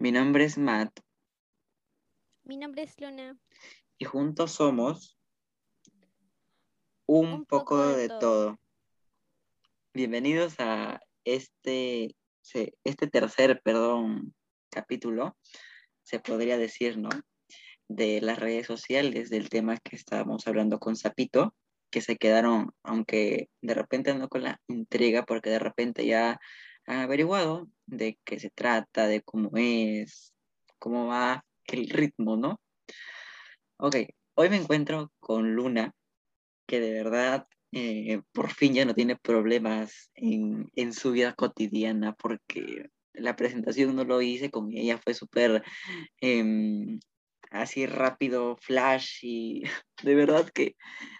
Mi nombre es Matt Mi nombre es Luna. y juntos somos un, Un poco, poco de, todo. todo. Bienvenidos a este, este tercer, perdón, capítulo, se podría decir, ¿no? De las redes sociales, del tema que estábamos hablando con Zapito, que se quedaron, aunque de repente ando con la intriga, porque de repente ya han averiguado de qué se trata, de cómo es, cómo va el ritmo, ¿no? Ok, hoy me encuentro con Luna, que de verdad eh, por fin ya no tiene problemas en, en su vida cotidiana, porque la presentación no lo hice con ella, fue súper em, así rápido, flash, y de verdad que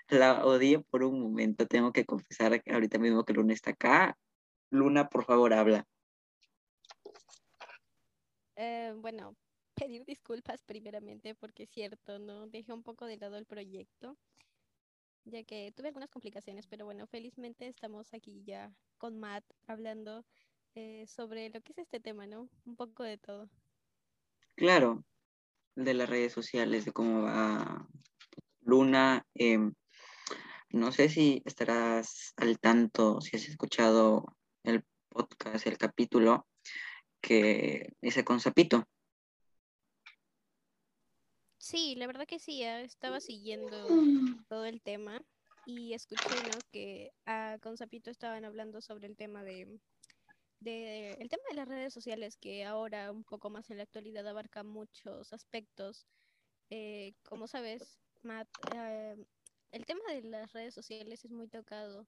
la odié por un momento. Tengo que confesar ahorita mismo que Luna está acá. Luna, por favor, habla. Eh, bueno, pedir disculpas primeramente porque es cierto, ¿no? Dejé un poco de lado el proyecto, ya que tuve algunas complicaciones, pero bueno, felizmente estamos aquí ya con Matt hablando eh, sobre lo que es este tema, ¿no? Un poco de todo. Claro, de las redes sociales, de cómo va Luna. em, no sé si estarás al tanto, si has escuchado podcast, el capítulo que hice con Zapito. Sí, la verdad que sí, estaba siguiendo todo el tema y escuché. Que ah, con Zapito estaban hablando sobre el tema de, de el tema de las redes sociales que ahora un poco más en la actualidad abarca muchos aspectos. Eh, como sabes, Matt, eh, el tema de las redes sociales es muy tocado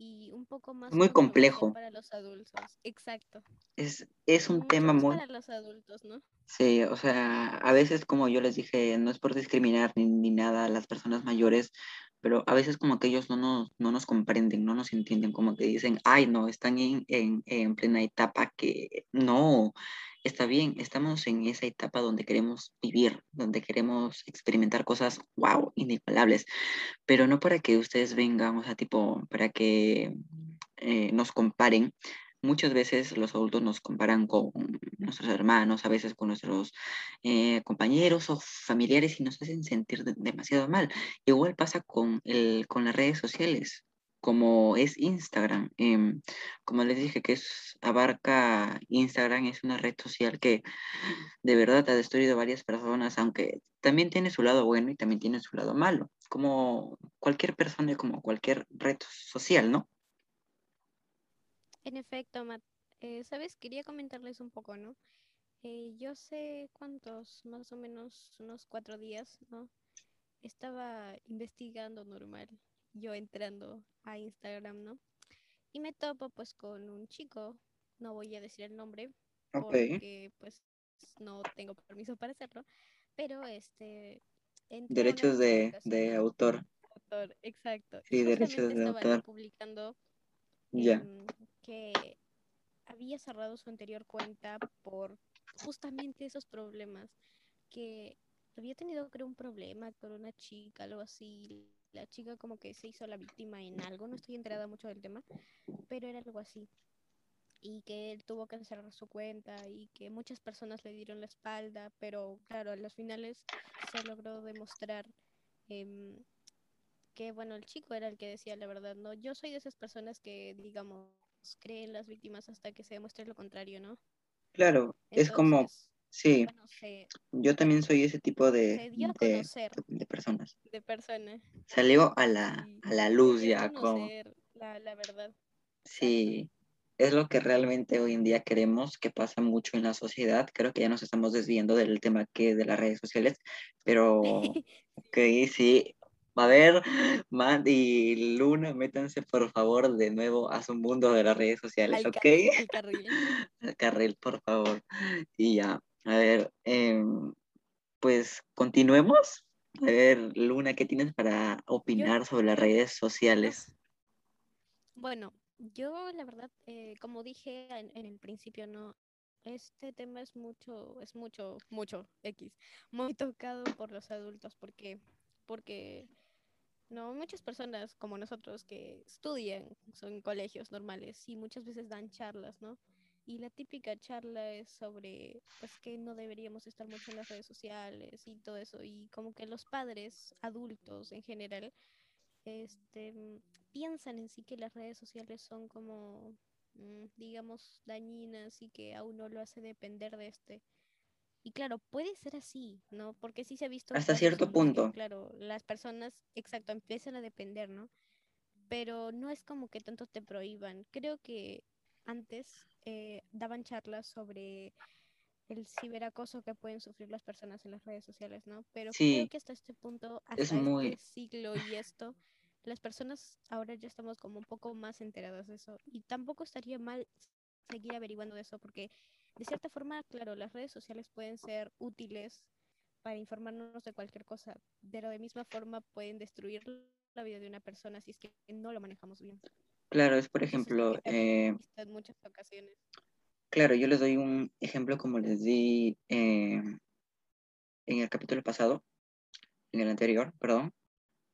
y un poco más Muy complejo. para los adultos. Exacto. Es, es un Mucho tema muy, para los adultos, ¿no? Sí, o sea, a veces como yo les dije, no es por discriminar ni, ni nada a las personas mayores, pero a veces como que ellos no nos, no nos comprenden, no nos entienden, como que dicen, ay, no, están en, en, en plena etapa que no, está bien, estamos en esa etapa donde queremos vivir, donde queremos experimentar cosas, wow, inigualables, pero no para que ustedes vengan, o sea, tipo, para que eh, nos comparen. Muchas veces los adultos nos comparan con nuestros hermanos, a veces con nuestros eh, compañeros o familiares y nos hacen sentir de- demasiado mal. Igual pasa con, el, con las redes sociales, como es Instagram. Em, como les dije, que es, abarca Instagram, es una red social que de verdad ha destruido varias personas, aunque también tiene su lado bueno y también tiene su lado malo, como cualquier persona, y como cualquier red social, ¿no? En efecto, Matt, eh, ¿sabes? Quería comentarles un poco, ¿no? Eh, yo sé cuántos, más o menos unos cuatro días, ¿no? Estaba investigando normal, yo entrando a Instagram, ¿no? Y me topo pues con un chico, no voy a decir el nombre porque pues no tengo permiso para hacerlo, pero este Derechos de, de autor. autor, exacto, y Sí, derechos de autor. publicando Ya. que había cerrado su anterior cuenta por justamente esos problemas, que había tenido creo un problema con una chica, algo así. La chica como que se hizo la víctima en algo, no estoy enterada mucho del tema, pero era algo así. Y que él tuvo que cerrar su cuenta y que muchas personas le dieron la espalda, pero claro, a los finales se logró demostrar em, que, bueno, el chico era el que decía la verdad, ¿no? Yo soy de esas personas que, digamos, creen las víctimas hasta que se demuestre lo contrario, ¿no? Claro, es como, sí, bueno, se, yo también soy ese tipo de, de, de personas. de persona. Salió a la, Sí, a la luz ya, como, la, la verdad. Sí, es lo que realmente hoy en día queremos, que pasa mucho en la sociedad. Creo que ya nos estamos desviando del tema que de las redes sociales, pero, ok, sí. A ver, Matt y Luna, métanse por favor de nuevo a su mundo de las redes sociales, Al ¿ok? carril, al carril. Al carril, por favor. Y ya, a ver, em, pues continuemos. A ver, Luna, ¿qué tienes para Yo opinar sobre las redes sociales? bueno, yo la verdad, eh, como dije en, en el principio, no, este tema es mucho, es mucho, mucho X, muy tocado por los adultos, porque, porque no, muchas personas como nosotros que estudian, son colegios normales y muchas veces dan charlas, ¿no? Y la típica charla es sobre pues que no deberíamos estar mucho en las redes sociales y todo eso y como que los padres adultos en general este piensan en sí que las redes sociales son como mm, digamos dañinas y que a uno lo hace depender de este y claro, puede ser así, ¿no? Porque sí se ha visto Hasta cierto que, punto. claro, las personas, exacto, empiezan a depender, ¿no? Pero no es como que tanto te prohíban. Creo que antes eh, daban charlas sobre el ciberacoso que pueden sufrir las personas en las redes sociales, ¿no? Pero creo que hasta este punto, es hasta este muy, siglo y esto, las personas ahora ya estamos como un poco más enteradas de eso. Y tampoco estaría mal seguir averiguando de eso, porque de cierta forma, claro, las redes sociales pueden ser útiles para informarnos de cualquier cosa, pero de misma forma pueden destruir la vida de una persona si es que no lo manejamos bien. Claro, es por ejemplo, eh, en muchas ocasiones. claro, yo les doy un ejemplo como les di eh, en el capítulo pasado, en el anterior, perdón,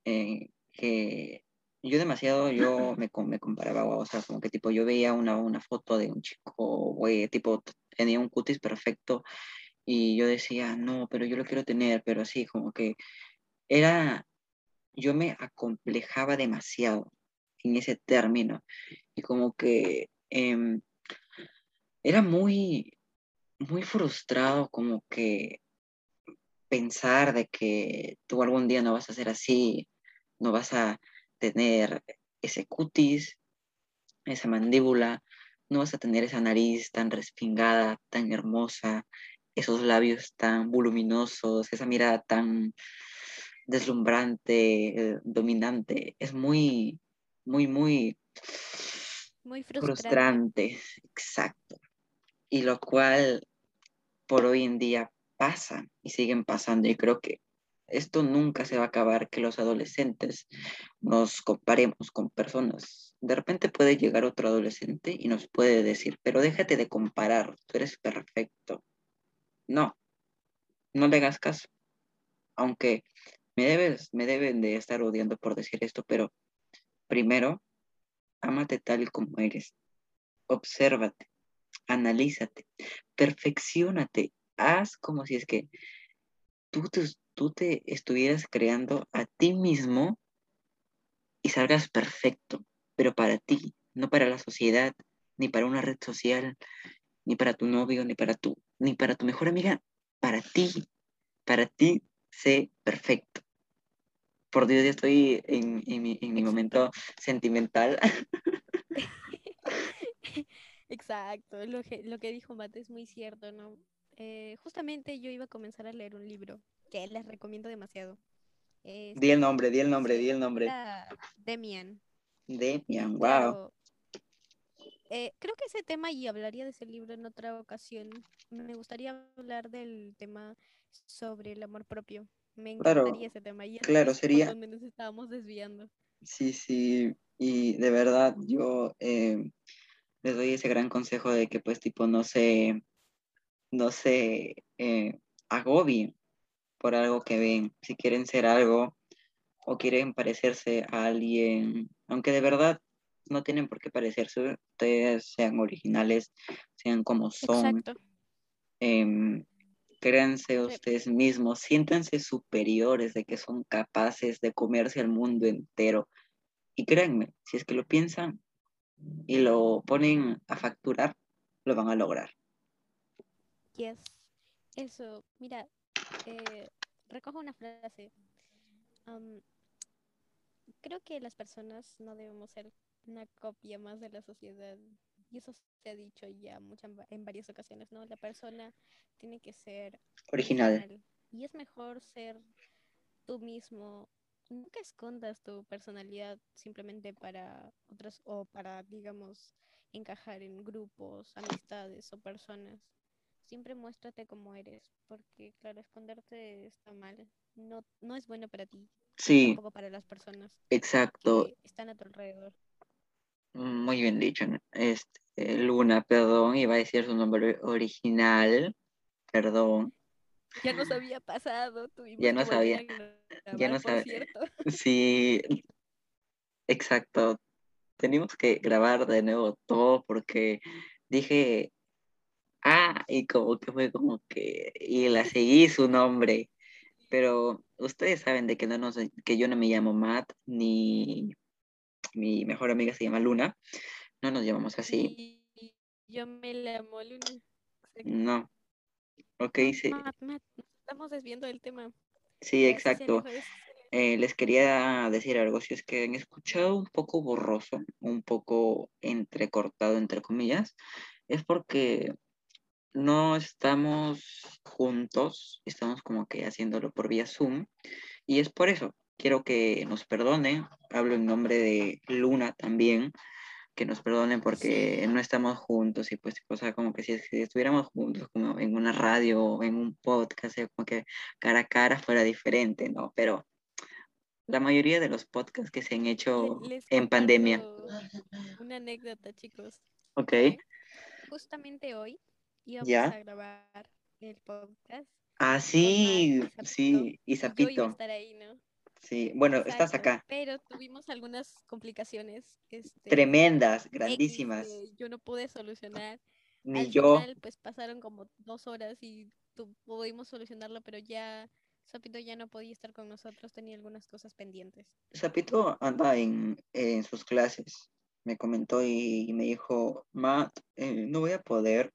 eh, que yo demasiado, yo me, me comparaba, o sea, como que tipo, yo veía una, una foto de un chico, güey, tipo, tenía un cutis perfecto y yo decía, no, pero yo lo quiero tener, pero así, como que era, yo me acomplejaba demasiado en ese término y como que em, era muy, muy frustrado, como que pensar de que tú algún día no vas a ser así, no vas a tener ese cutis, esa mandíbula, no vas a tener esa nariz tan respingada, tan hermosa, esos labios tan voluminosos, esa mirada tan deslumbrante, eh, dominante. Es muy, muy, muy Muy frustrante. frustrante, exacto. Y lo cual por hoy en día pasan y siguen pasando. Y creo que esto nunca se va a acabar, que los adolescentes nos comparemos con personas. De repente puede llegar otro adolescente y nos puede decir, pero déjate de comparar, tú eres perfecto. No, no le hagas caso. Aunque me debes, me deben de estar odiando por decir esto, pero primero, ámate tal como eres. Obsérvate, analízate, perfeccionate, haz como si es que tú te, tú te estuvieras creando a ti mismo y salgas perfecto, pero para ti, no para la sociedad, ni para una red social, ni para tu novio, ni para tu, ni para tu mejor amiga, para ti, para ti, sé perfecto. Por Dios, ya estoy en, en mi, en mi Exacto. momento sentimental. Exacto, lo que, lo que dijo Mate es muy cierto, ¿no? Eh, justamente yo iba a comenzar a leer un libro que les recomiendo demasiado. di el nombre, di el nombre, di el nombre. Demian. Demian, wow. eh, creo que ese tema, y hablaría de ese libro en otra ocasión, me gustaría hablar del tema sobre el amor propio. Me Claro, encantaría ese tema, y claro, sería, donde nos estábamos desviando. sí, sí, y de verdad yo eh, les doy ese gran consejo de que pues tipo no se, no se eh, agobien por algo que ven. Si quieren ser algo o quieren parecerse a alguien, aunque de verdad no tienen por qué parecerse, ustedes sean originales, sean como son, Exacto. em, créanse ustedes mismos, siéntanse superiores de que son capaces de comerse al mundo entero. Y créanme, si es que lo piensan y lo ponen a facturar, lo van a lograr. Yes. Eso, mira, eh, recojo una frase. am, creo que las personas no debemos ser una copia más de la sociedad. Y eso se ha dicho ya muchas, en varias ocasiones, ¿no? La persona tiene que ser Original. original. Y es mejor ser tú mismo. Nunca escondas tu personalidad simplemente para otras o para, digamos, encajar en grupos, amistades o personas. Siempre muéstrate como eres, porque claro, esconderte está mal. No, no es bueno para ti, Sí, tampoco para las personas exacto. que están a tu alrededor. Muy bien dicho. ¿no? Este, Luna, perdón, iba a decir su nombre original, perdón. Ya nos había pasado, Ya tuvimos no que volver sabía, a ya grabar, no por sabía. cierto. Sí, exacto. Tenemos que grabar de nuevo todo porque dije Ah, y como que fue como que, y la seguí su nombre, pero ustedes saben de que, no nos, que yo no me llamo Matt, ni mi mejor amiga se llama Luna, no nos llamamos así. Yo me llamo Luna. No. Ok, sí. Matt, Matt, nos estamos desviando del tema. Sí, exacto. serio, es- Eh, les quería decir algo, si es que han escuchado un poco borroso, un poco entrecortado, entre comillas, es porque no estamos juntos, estamos como que haciéndolo por vía Zoom, y es por eso. Quiero que nos perdonen, hablo en nombre de Luna también, que nos perdonen porque Sí. no estamos juntos y pues, o sea, como que si, si estuviéramos juntos como en una radio o en un podcast, como que cara a cara fuera diferente, ¿no? Pero la mayoría de los podcasts que se han hecho les en pandemia, Una anécdota, chicos. ¿ok? Justamente hoy íbamos ¿Ya? a grabar el podcast. Ah, sí, Matt y Zapito, sí, y y Yo iba a Zapito, estar ahí, ¿no? Sí, bueno, estás acá, Pero tuvimos algunas complicaciones, este, tremendas, grandísimas, que yo no pude solucionar. ni Al yo, final, pues pasaron como dos horas y tu- pudimos solucionarlo, pero ya Zapito ya no podía estar con nosotros, tenía algunas cosas pendientes. Zapito anda en, en sus clases, me comentó y, y me dijo, Matt, eh, no voy a poder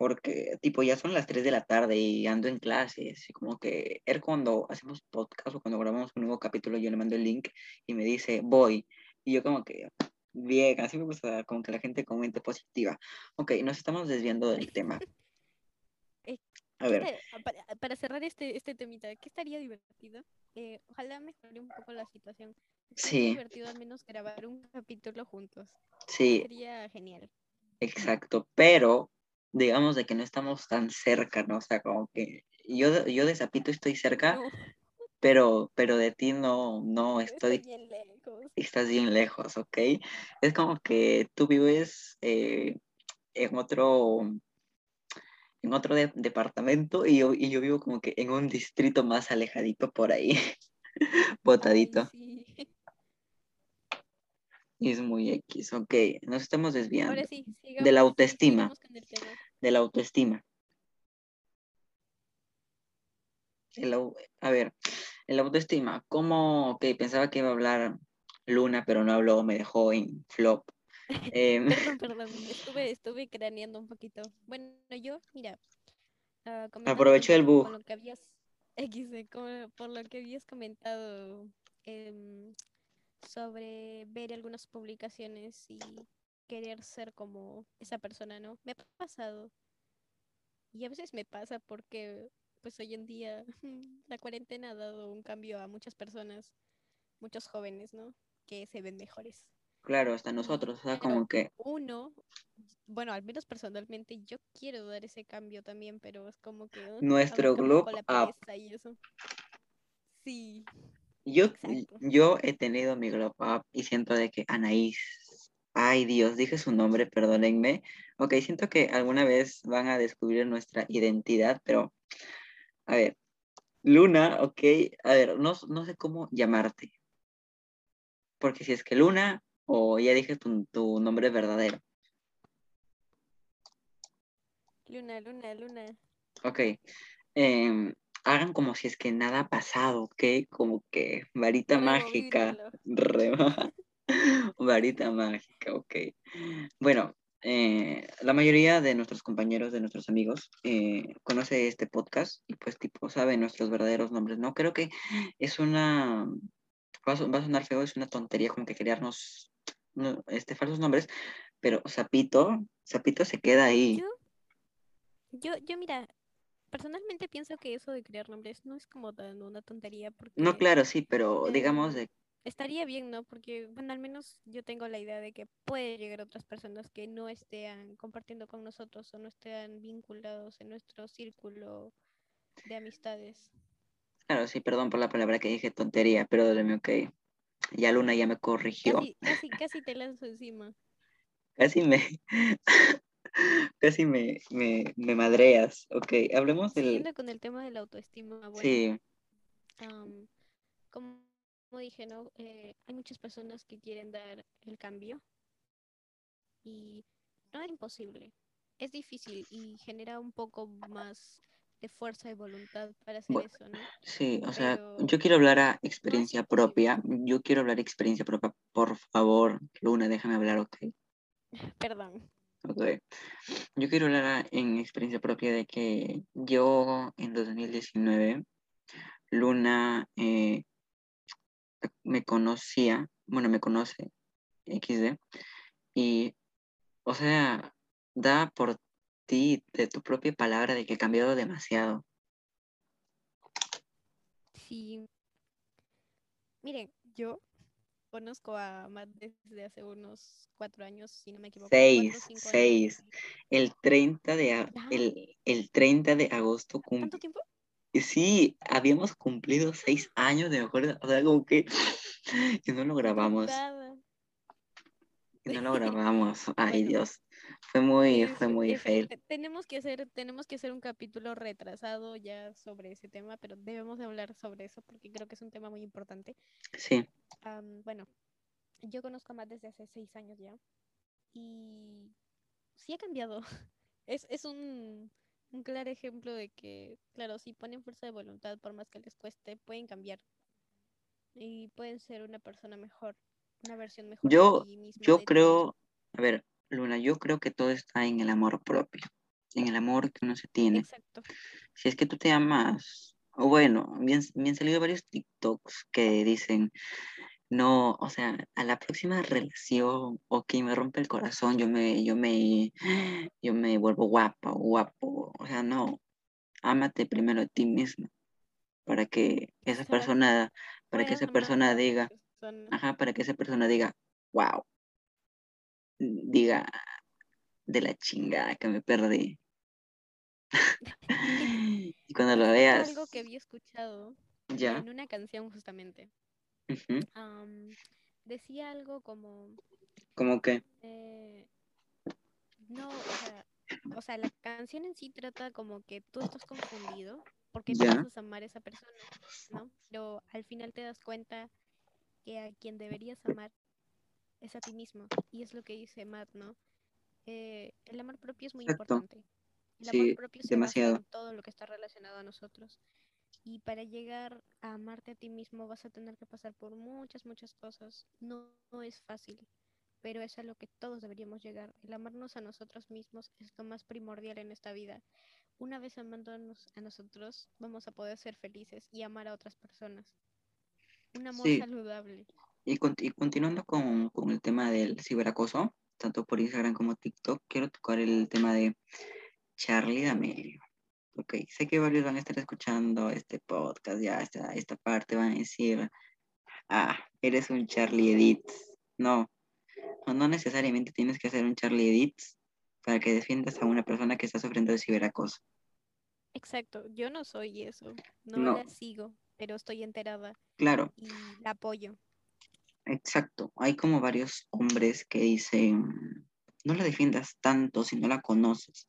porque tipo ya son las 3 de la tarde y ando en clases y como que él cuando hacemos podcast o cuando grabamos un nuevo capítulo yo le mando el link y me dice voy y yo como que bien, así me gusta como que la gente comente positiva. Ok, nos estamos desviando del tema. Eh, A ¿Qué ver, tal- Para, para cerrar este, este temita, ¿qué estaría divertido? Eh, ojalá mejore un poco la situación. Estaría sí, divertido al menos grabar un capítulo juntos. sí, Sería genial. exacto, pero digamos de que no estamos tan cerca, ¿no? O sea, como que yo, yo de Zapito estoy cerca, pero, pero de ti no, no estoy estoy bien lejos. estás bien lejos, ¿ok? Es como que tú vives eh, en otro, en otro de- departamento y yo, y yo vivo como que en un distrito más alejadito por ahí, botadito. Ay, sí. Es muy X, ok, nos estamos desviando. Ahora sí, sigamos, De la autoestima. De la autoestima. El a ver, el autoestima, ¿cómo? Ok, pensaba que iba a hablar Luna, pero no habló, me dejó en flop. Em, Perdón, perdón, estuve, estuve craneando un poquito. Bueno, yo, mira, comentando Aprovechó el bug. con lo que habías, como- por lo que habías comentado em, sobre ver algunas publicaciones y querer ser como esa persona, ¿no? Me ha pasado. Y a veces me pasa porque, pues hoy en día, la cuarentena ha dado un cambio a muchas personas, muchos jóvenes, ¿no? Que se ven mejores. claro, hasta nosotros, o sea, pero como que uno, bueno, al menos personalmente, yo quiero dar ese cambio también, pero es como que uh, nuestro up. pereza y eso. Sí, Yo, exacto. yo he tenido mi glow up y siento de que Anaís, ay Dios, dije su nombre, perdónenme. Ok, siento que alguna vez van a descubrir nuestra identidad, pero a ver, Luna, ok, a ver, no, no sé cómo llamarte. Porque si es que Luna o ya dije tu, tu nombre verdadero. Luna, luna, luna. Ok, em, hagan como si es que nada ha pasado, ¿ok? Como que varita mágica. Rebobínalo. Re- varita mágica, ok. Bueno, eh, la mayoría de nuestros compañeros, de nuestros amigos, eh, conoce este podcast y pues tipo sabe nuestros verdaderos nombres, ¿no? Creo que es una, va a, son- va a sonar feo, es una tontería como que crearnos no, este, falsos nombres, pero Zapito, Zapito se queda ahí. Yo, yo, yo, mira, personalmente pienso que eso de crear nombres no es como tan una tontería porque No, claro, sí, pero digamos em, de, estaría bien, ¿no? Porque, bueno, al menos yo tengo la idea de que puede llegar otras personas que no estén compartiendo con nosotros o no estén vinculados en nuestro círculo de amistades. claro, sí, perdón por la palabra que dije tontería, perdóneme, ok. Ya Luna ya me corrigió. Casi, casi, casi te lanzo encima. Casi me, casi me, me, me madreas. Ok, hablemos del... Siguiendo con el tema de la autoestima, bueno, Sí, como, como dije, ¿no? Eh, hay muchas personas que quieren dar el cambio y no es imposible. es difícil y genera un poco más de fuerza y voluntad para hacer Bueno, eso, ¿no? sí, o sea, yo quiero hablar a experiencia propia. Yo quiero hablar experiencia propia. Por favor, Luna, déjame hablar, ¿ok? Perdón. Ok. Yo quiero hablar en experiencia propia de que yo en 2019, Luna eh, me conocía, bueno, me conoce XD, y, o sea, da por ti, de tu propia palabra, de que he cambiado demasiado. Sí. Miren, yo conozco a Matt desde hace unos cuatro años, si no me equivoco. Cuatro Seis, años. seis. El 30 de, el, el 30 de agosto cum- ¿Tanto tiempo? Sí, habíamos cumplido seis años de mejor, o sea, como que no lo grabamos, no lo grabamos. Ay, Bueno, Dios, fue muy, fue muy es- fail. te- tenemos que hacer, tenemos que hacer un capítulo retrasado ya sobre ese tema, pero debemos de hablar sobre eso porque creo que es un tema muy importante. Sí, Am, bueno, yo conozco a Matt desde hace seis años ya y sí ha cambiado. Es, es un, un claro ejemplo de que, claro, si ponen fuerza de voluntad, por más que les cueste, pueden cambiar y pueden ser una persona mejor, una versión mejor yo, de ti misma, yo de mismo. creo, a ver, Luna, yo creo que todo está en el amor propio, en el amor que uno se tiene. Exacto. Si es que tú te amas, o bueno, me han, me han salido varios TikToks que dicen, no, o sea, a la próxima relación o que me rompe el corazón, yo me, yo me, yo me vuelvo guapa o guapo. O sea, no, ámate primero a ti misma para que esa persona, para que esa persona diga, ajá, para que esa persona diga, wow, diga de la chingada que me perdí. y cuando lo veas, algo que había escuchado ya, en una canción justamente. decía algo como como que, eh, no, o sea, o sea, la canción en sí trata como que tú estás confundido porque ya, piensas amar a esa persona, ¿no? Pero al final te das cuenta que a quien deberías amar es a ti mismo. Y es lo que dice Matt, ¿no? Eh, el amor propio es muy exacto, importante. El amor sí, propio se basa demasiado. en todo lo que está relacionado a nosotros. Y para llegar a amarte a ti mismo vas a tener que pasar por muchas, muchas cosas. No, no es fácil, pero es a lo que todos deberíamos llegar. El amarnos a nosotros mismos es lo más primordial en esta vida. Una vez amándonos a nosotros, vamos a poder ser felices y amar a otras personas. Un amor Sí, saludable. Y, conti- y continuando con, con el tema del ciberacoso, tanto por Instagram como TikTok, quiero tocar el tema de Charlie D'Amelio. Ok, sé que varios van a estar escuchando este podcast, ya esta, esta parte van a decir, ah, eres un Charlie Edit. No, no, no necesariamente tienes que hacer un Charlie Edit para que defiendas a una persona que está sufriendo de ciberacoso. Exacto, yo no soy eso. No No, la sigo, pero estoy enterada claro, y la apoyo. Exacto. Hay como varios hombres que dicen, no la defiendas tanto si no la conoces.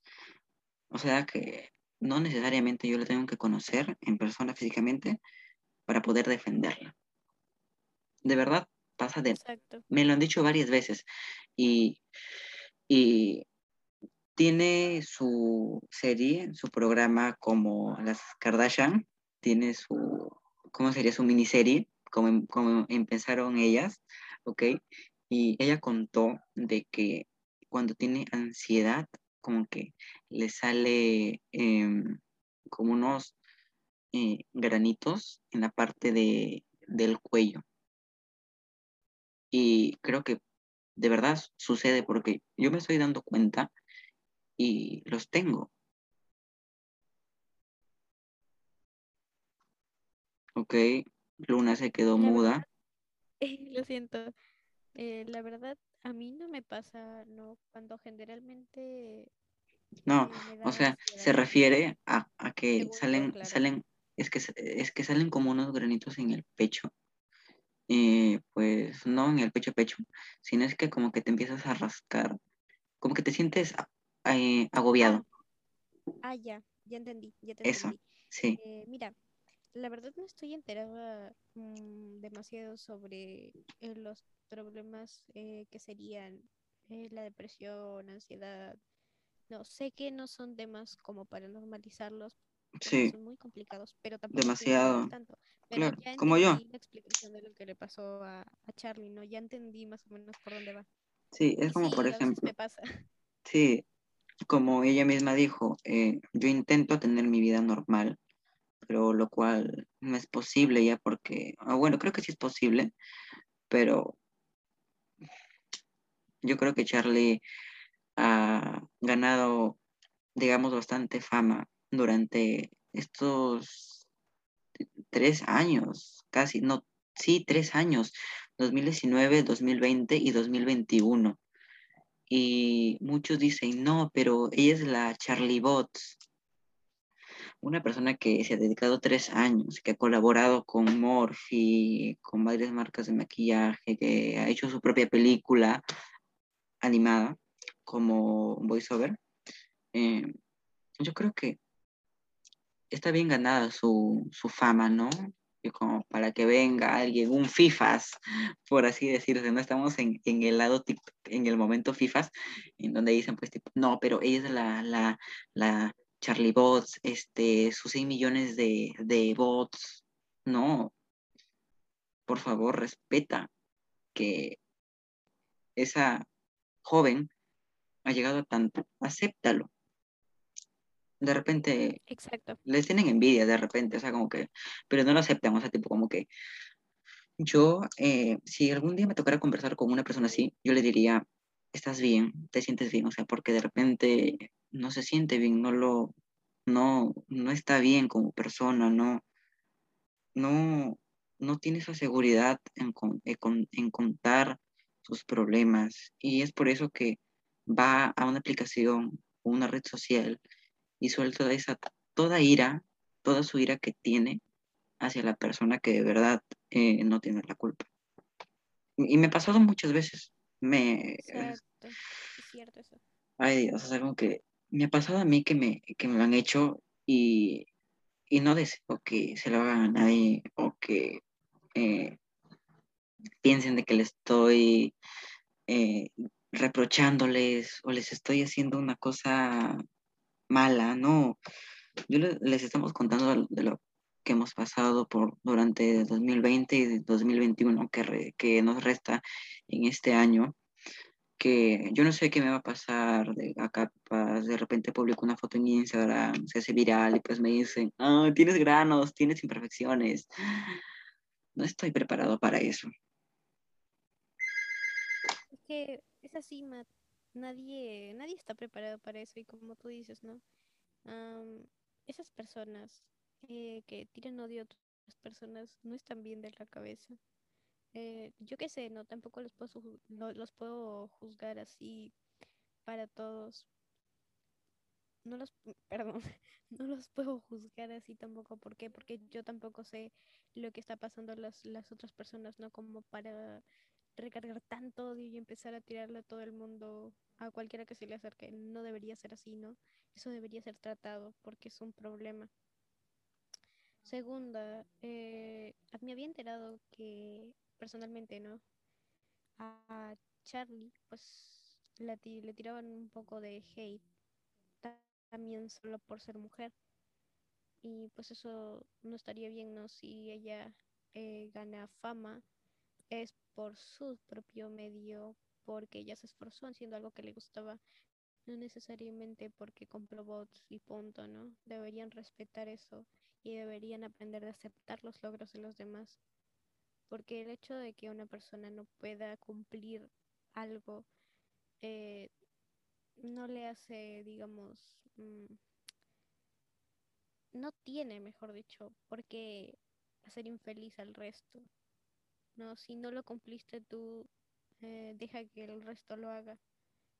O sea que no necesariamente yo la tengo que conocer en persona físicamente para poder defenderla. De verdad, pasa de... Exacto. Me lo han dicho varias veces y, y tiene su serie, su programa como las Kardashian, tiene su, ¿cómo sería? Su miniserie, como, em- empezaron ellas, ¿ok? Y ella contó de que cuando tiene ansiedad, como que le sale em, como unos eh, granitos en la parte de, del cuello. Y creo que de verdad sucede porque yo me estoy dando cuenta y los tengo, ¿ok? Luna se quedó La muda. verdad, lo siento. eh, la verdad, a mí no me pasa, ¿no? Cuando generalmente No, eh, o sea, se refiere a, a que salen, claro. salen, es que, es que salen como unos granitos en el pecho. Y pues no en el pecho pecho, sino es que como que te empiezas a rascar, como que te sientes eh, agobiado. ah, ya, ya entendí, ya te Eso, entendí. sí, Eh, mira, la verdad no estoy enterada mm, demasiado sobre eh, los problemas eh, que serían eh, la depresión, ansiedad, No, sé que no son temas como para normalizarlos, Sí, son muy complicados, pero tampoco demasiado. tanto. Pero Claro, ya como yo. la explicación de lo que le pasó a, a Charlie, ¿no? Ya entendí más o menos por dónde va. Sí, es como por sí, ejemplo, me pasa. sí, como ella misma dijo, eh, yo intento tener mi vida normal, pero lo cual no es posible ya porque, ah, bueno, creo que sí es posible, pero yo creo que Charlie ha ganado, digamos, bastante fama durante estos tres años, casi, no, sí, tres años, 2019, 2020 y 2021. Y muchos dicen, no, pero ella es la Charlie Bots, una persona que se ha dedicado tres años, que ha colaborado con Morphe, con varias marcas de maquillaje, que ha hecho su propia película animada como voiceover. Eh, yo creo que está bien ganada su, su fama, ¿no? Y como para que venga alguien, un FIFAs, por así decirse, no estamos en, en el lado, en el momento FIFAs, en donde dicen, pues, tipo, no, pero ella es la, la, la Charlie Bots, este, sus 6 millones de, de bots, no, por favor, respeta que esa joven ha llegado a tanto, acéptalo. De repente Exacto. les tienen envidia de repente, o sea, como que, pero no lo aceptan, o sea, tipo como que yo, eh, si algún día me tocara conversar con una persona así, yo le diría, estás bien, te sientes bien, o sea, porque de repente no se siente bien, no lo, no, no está bien como persona, no, no, no tiene esa seguridad en, en, en contar sus problemas y es por eso que va a una aplicación o una red social y suelta esa toda ira, toda su ira que tiene hacia la persona que de verdad eh, no tiene la culpa. Y me pasado muchas veces. Me, es cierto eso. Ay Dios, es algo que me ha pasado a mí que me, que me lo han hecho y, y no deseo que se lo hagan a nadie o que eh, piensen de que le estoy eh, reprochándoles o les estoy haciendo una cosa mala, no. Yo les estamos contando de lo que hemos pasado por durante 2020 y 2021 que, re, que nos resta en este año que yo no sé qué me va a pasar de acá de repente publico una foto en Instagram se hace viral y pues me dicen ah, tienes granos tienes imperfecciones no estoy preparado para eso. Es que es así Matt. Nadie nadie está preparado para eso y como tú dices no um, esas personas que tiran odio a otras personas no están bien de la cabeza. Eh, yo qué sé, no, tampoco los puedo, no, los puedo juzgar así para todos. No los, perdón, no los puedo juzgar así tampoco. ¿Por qué? Porque yo tampoco sé lo que está pasando las, las otras personas, ¿no? Como para recargar tanto odio y empezar a tirarle a todo el mundo, a cualquiera que se le acerque. No debería ser así, ¿no? Eso debería ser tratado porque es un problema. Segunda, eh, me había enterado que personalmente, ¿no? A Charlie, pues le, tiraban un poco de hate también solo por ser mujer. Y pues eso no estaría bien, ¿no? Si ella eh, gana fama es por su propio medio, porque ella se esforzó haciendo algo que le gustaba, no necesariamente porque compró bots y punto, ¿no? Deberían respetar eso y deberían aprender a aceptar los logros de los demás. Porque el hecho de que una persona no pueda cumplir algo eh, no le hace, digamos, mmm, no tiene, mejor dicho, por qué hacer infeliz al resto. No, si no lo cumpliste tú, eh, deja que el resto lo haga,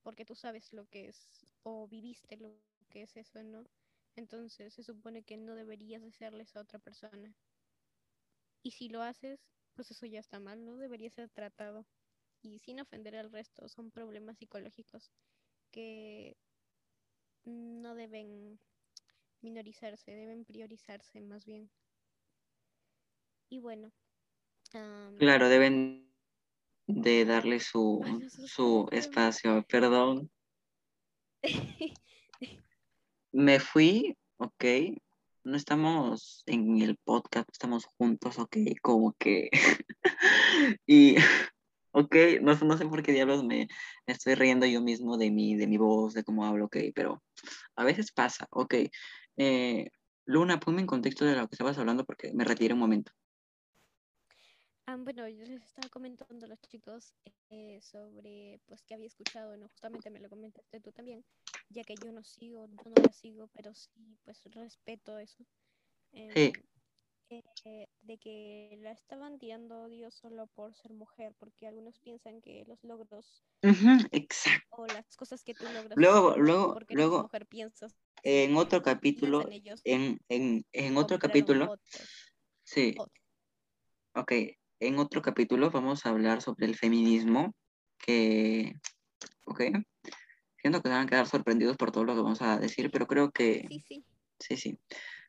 porque tú sabes lo que es o viviste lo que es eso, ¿no? Entonces se supone que no deberías hacerles a otra persona. Y si lo haces, pues eso ya está mal, no debería ser tratado. Y sin ofender al resto, son problemas psicológicos que no deben minorizarse, deben priorizarse más bien. Y bueno. Um, claro, deben de darle su, su espacio, perdón. me fui, ok, no estamos en el podcast, estamos juntos, ok, como que... y, ok, no, no sé por qué diablos me estoy riendo yo mismo de mi, de mi voz, de cómo hablo, ok, pero a veces pasa, ok. Eh, Luna, ponme en contexto de lo que estabas hablando porque me retiré un momento. Ah, bueno, yo les estaba comentando a los chicos eh, sobre pues que había escuchado, ¿no? Justamente me lo comentaste tú también, ya que yo no sigo, yo no la sigo, pero sí pues respeto eso. em, Sí, eh, de que la estaban tirando odio solo por ser mujer, porque algunos piensan que los logros exacto. o las cosas que tú logras Luego, luego, porque luego, mujer piensas en otro capítulo, en, en, en otro capítulo, sí, votos. ok, en otro capítulo vamos a hablar sobre el feminismo, que, ok, siento que se van a quedar sorprendidos por todo lo que vamos a decir, pero creo Ah, que, sí, sí. sí, sí,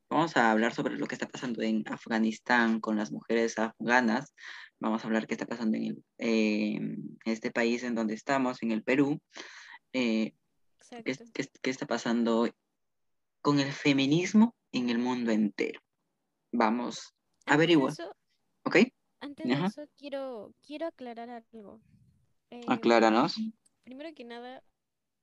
vamos a hablar sobre lo que está pasando en Afganistán con las mujeres afganas, vamos a hablar qué está pasando en el- en este país en donde estamos, en el Perú, eh, qué, qué- qué está pasando con el feminismo en el mundo entero. Vamos, de averigua, ¿ok? Antes de eso quiero, quiero aclarar algo. Em, Acláranos. primero que nada,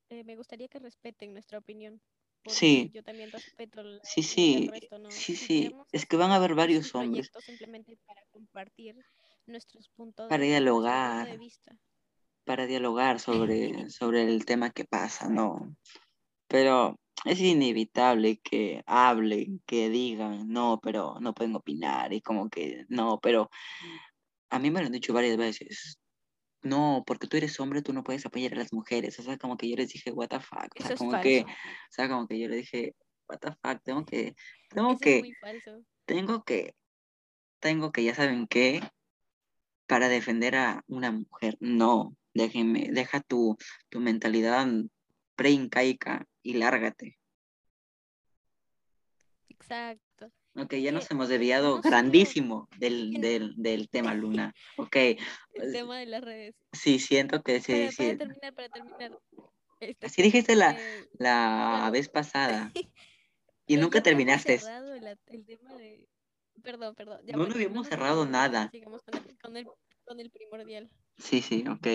eh, me gustaría que respeten nuestra opinión, Sí, yo también respeto la sí, sí, resto, ¿no? sí, sí. Es que van a haber varios hombres simplemente para compartir nuestros puntos para de, nuestro punto de dialogar, vista. para dialogar sobre, sobre el tema que pasa, ¿no? Pero es inevitable que hablen, que digan, no, pero no pueden opinar, y como que, no, pero a mí me lo han dicho varias veces. No, porque tú eres hombre, tú no puedes apoyar a las mujeres. O sea, como que yo les dije, what the fuck. O sea, Eso es como que, o sea, como que yo le dije, what the fuck, tengo que, tengo Eso es que, tengo que, tengo que, ya saben qué, para defender a una mujer. No, déjenme, deja tu, tu mentalidad preincaica y lárgate. Exacto. Ok, ya nos que hemos desviado no grandísimo del, del, del tema, Luna. Ok, el tema de las redes. sí, siento que sí, Para, para terminar, para terminar. Este, Así dijiste la, eh, la vez pasada y eh, nunca terminaste. cerrado el, el tema de... Perdón, perdón. Ya No, no bueno, no habíamos cerrado nada. Sigamos con el, con el, con el primordial. Sí, sí, ok.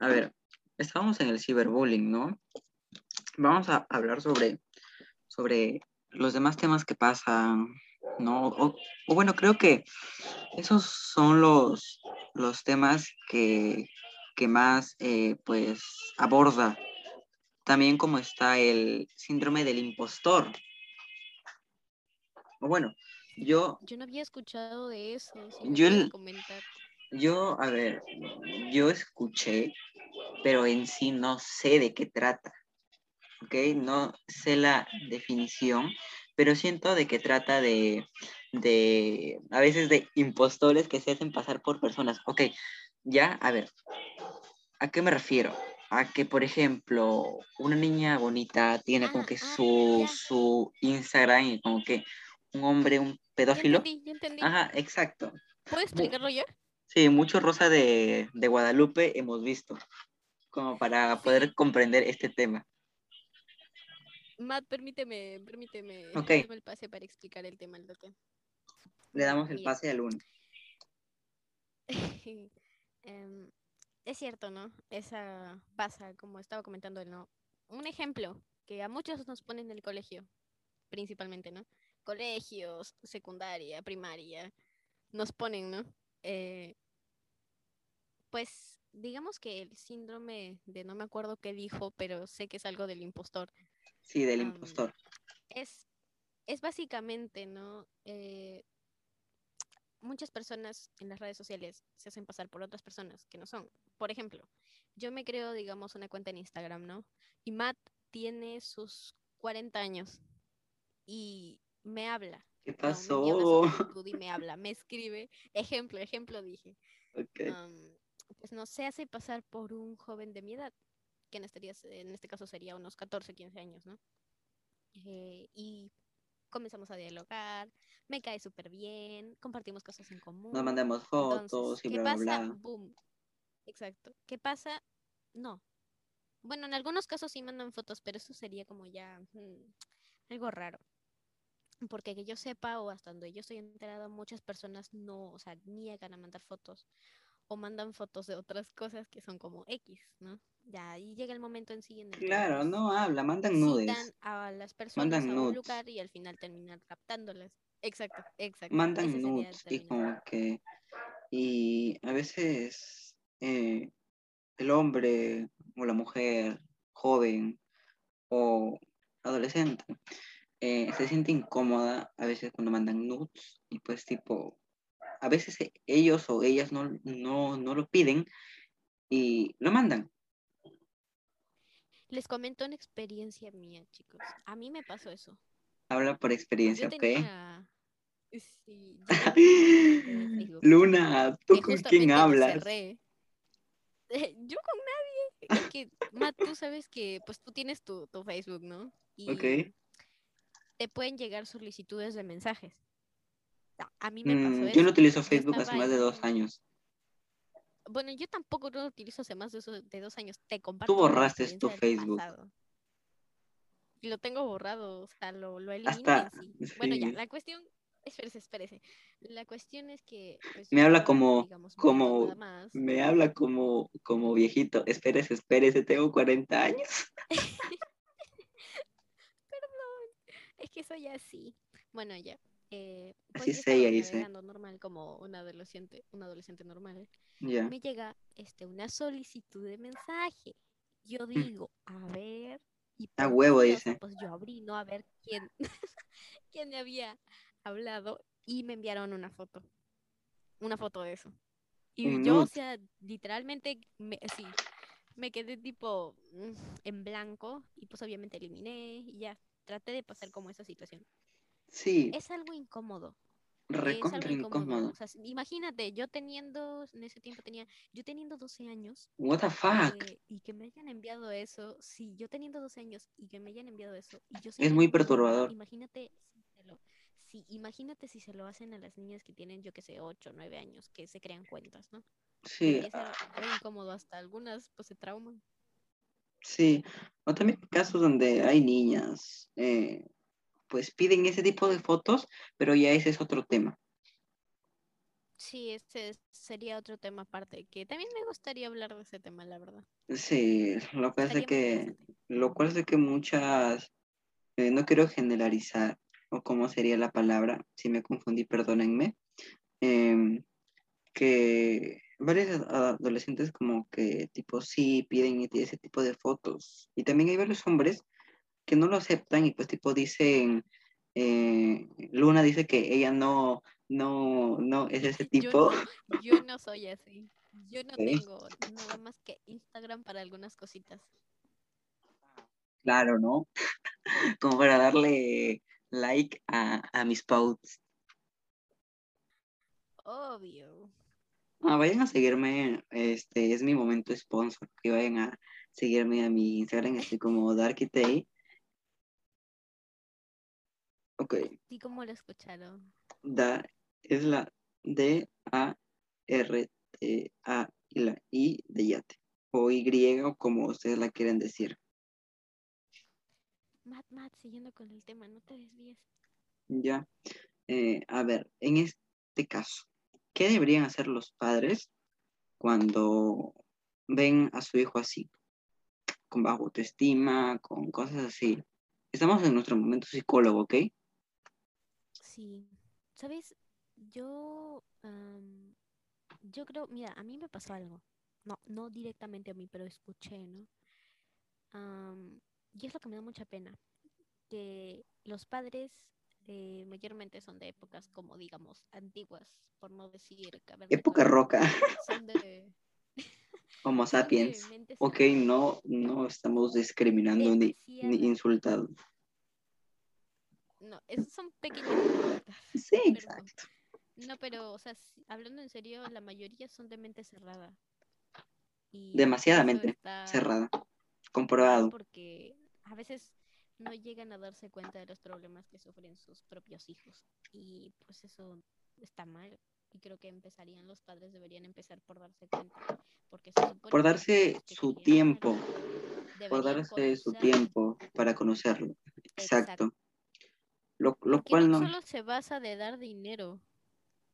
A ver, estábamos en el ciberbullying, ¿no? Vamos a hablar sobre, sobre los demás temas que pasan, ¿no? O, o bueno, creo que esos son los, los temas que, que más, eh, pues, aborda. También como está el síndrome del impostor. O bueno, yo, Yo no había escuchado de eso. Si yo, el- yo, a ver, yo escuché, pero en sí no sé de qué trata. ¿Ok? No sé la definición, pero siento de que trata de, de, a veces de impostores que se hacen pasar por personas. Ok, ya, a ver, ¿a qué me refiero? A que, por ejemplo, una niña bonita tiene como que su, ya. su Instagram y como que un hombre, un Ya pedófilo. entendí, ya entendí. Ajá, exacto. ¿Puedo Mu- explicarlo yo? Sí, mucho Rosa de, de Guadalupe hemos visto, como para poder comprender este tema. Matt, permíteme, permíteme, Ok, dame el pase para explicar el tema al toque. le damos el mira. pase al uno. Em, es cierto, ¿no? Esa pasa, como estaba comentando él, ¿no? Un ejemplo que a muchos nos ponen en el colegio, principalmente, ¿no? Colegios, secundaria, primaria, nos ponen, ¿no? Eh, pues digamos que el síndrome de no me acuerdo qué dijo, pero sé que es algo del impostor. Sí, del impostor. es, es básicamente, ¿no? Eh, muchas personas en las redes sociales se hacen pasar por otras personas que no son. Por ejemplo, yo me creo, digamos, una cuenta en Instagram, ¿no? Y Matt tiene sus 40 años y me habla, ¿Qué. Me pasó? solicitud y me habla, me escribe. Ejemplo, ejemplo dije. Ok. am, pues no se hace pasar por un joven de mi edad, que en este, día- en este caso sería unos 14, 15 años, ¿no? Eh, y comenzamos a dialogar, me cae súper bien, compartimos cosas en Nos común. mandamos Entonces, fotos y ¿qué bla, bla, pasa? bla. Boom. Exacto. ¿Qué pasa? No. Bueno, en algunos casos sí mandan fotos, pero eso sería como ya... mm, algo raro. Porque que yo sepa, o hasta donde yo estoy enterada, muchas personas no, o sea, niegan a mandar fotos o mandan fotos de otras cosas que son como X, ¿no? Ya ahí llega el momento en sí en el Claro, no habla, mandan nudes. a las personas Mandan a un nudes. lugar y al final terminan captándolas. Exacto, exacto. Mandan nudes y como que... Y a veces eh, el hombre o la mujer joven o adolescente eh, se siente incómoda a veces cuando mandan nudes y pues tipo, a veces ellos o ellas no, no, no lo piden y lo mandan. Les comento una experiencia mía, chicos. A mí me pasó eso. Habla por experiencia, Yo ¿ok? tenía... Sí, yo Luna, ¿tú con quién hablas? cerré. Yo con nadie. Es que, Matt, tú sabes que pues tú tienes tu, tu Facebook, ¿no? Y Ok. te pueden llegar solicitudes de mensajes. A- mí me pasó Mm, eso. yo no utilizo Facebook hace más de dos años. Bueno, yo tampoco no lo utilizo hace más de, dos años. Te Tú comparto una borraste tu Facebook. lo tengo borrado, o sea, lo, lo eliminé Hasta, sí. Bueno, ya, la cuestión, espérese, espérese. La cuestión es que, pues, Me habla como, digamos, como, me habla como, como viejito. Espérese, espérese, tengo 40 años. Es que soy así. Bueno, ya. Eh, pues Así ella, dice. navegando normal como un adolescente, un adolescente normal. Ya. Me llega este, una solicitud de mensaje. Yo Mm. digo, a ver, y A por huevo, dice. pues yo abrí, ¿no? A ver quién, quién me había hablado y me enviaron una foto. Una foto de eso. Y Un yo, o sea, literalmente, me, sí, me quedé tipo mm, en blanco y pues obviamente eliminé y ya traté de pasar como esa situación. Sí, Es algo incómodo. Es algo recontra incómodo. O sea, imagínate, yo teniendo, en ese tiempo tenía, yo teniendo 12 años What the fuck? eh, y que me hayan enviado eso, sí, yo teniendo 12 años y que me hayan enviado eso y yo Es muy perturbador. imagínate si se lo, imagínate si se lo hacen a las niñas que tienen, yo que sé, 8 9 años, que se crean cuentas, ¿no? Sí, ser re incómodo, hasta algunas pues se trauman. sí. O también casos donde hay niñas, eh, pues piden ese tipo de fotos, pero ya ese es otro tema. Sí, ese es- sería otro tema aparte, que también me gustaría hablar de ese tema, la verdad. Sí, lo cual muy que, lo cual sé que muchas, eh, no quiero generalizar, o cómo sería la palabra, si me confundí, perdónenme, em, que varios ad- adolescentes como que tipo sí piden ese tipo de fotos. Y también hay varios hombres que no lo aceptan y pues tipo dicen, eh, Luna dice que ella no, no, no es ese Yo tipo. no, yo no soy así. Yo no tengo nada más que Instagram para algunas cositas. Claro, ¿no? Como para darle like a, a mis posts. Obvio. Ah, vayan a seguirme, este es mi momento sponsor, que vayan a seguirme a mi Instagram, estoy como Darkitay. Ok, ¿Y cómo lo escucharon? da, es la D A R T A y la I de yate, o Y o como ustedes la quieren decir. Matt, Matt, siguiendo con el tema, no te desvíes. Ya, Eh, a ver, en este caso, ¿qué deberían hacer los padres cuando ven a su hijo así, con bajo autoestima, con cosas así? Estamos en nuestro momento psicólogo, ¿ok? Sí. ¿Sabes? Yo, am, yo creo, mira, a mí me pasó algo. No, no directamente a mí, pero escuché, ¿no? Am, y es lo que me da mucha pena. Que los padres eh, mayormente son de épocas como, digamos, antiguas, por no decir Época roca, Son de, Homo sapiens. Ok, no, no estamos discriminando ni, ni insultando. No, esos son pequeñas anécdotas. Sí, Perdón. exacto. No, pero, o sea, hablando en serio, la mayoría son de mente cerrada. Y Demasiadamente está cerrada. Comprobado. porque a veces no llegan a darse cuenta de los problemas que sufren sus propios hijos. Y pues eso está mal. Y creo que empezarían, los padres deberían empezar por darse cuenta. Porque Por darse su tiempo, por darse su tiempo para conocerlo. Exacto. Lo, lo cual no no, solo se basa de dar dinero,